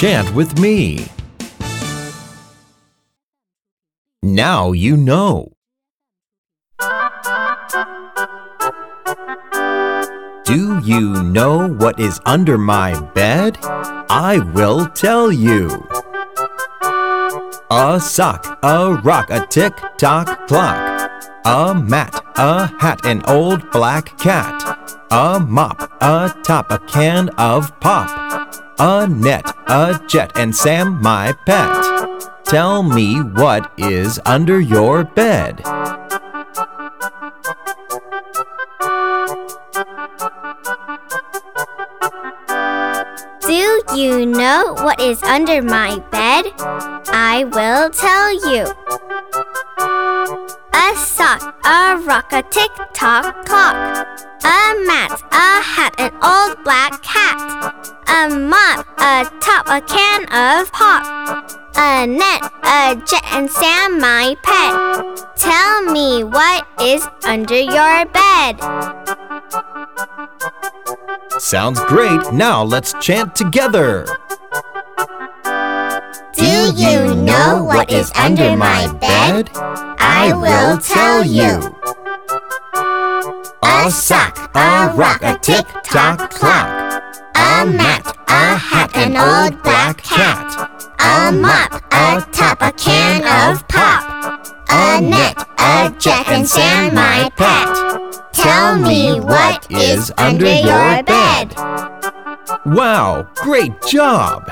chant with me. Now you know. Do you know what is under my bed? I will tell you. A sock, a rock, a tick tock clock. A mat, a hat, an old black cat. A mop, a top, a can of pop. A net, a jet, and Sam, my pet. Tell me what is under your bed. Do you know what is under my bed? I will tell you. A sock, a rock, a tick tock clock. A mat, a hat, an old black cat. A mop, a top, a can of pop. A net, a jet, and Sam, my pet. Tell me what is under your bed. Sounds great. Now let's chant together. Do you know what is under my bed? I will tell you. A sock, a rock, a tick tock clock. A mat, a hat, an old black cat. A mop, a top, a can of pop. A net, a jack, and Sam, my pet. Tell me what is under your bed. Wow, great job!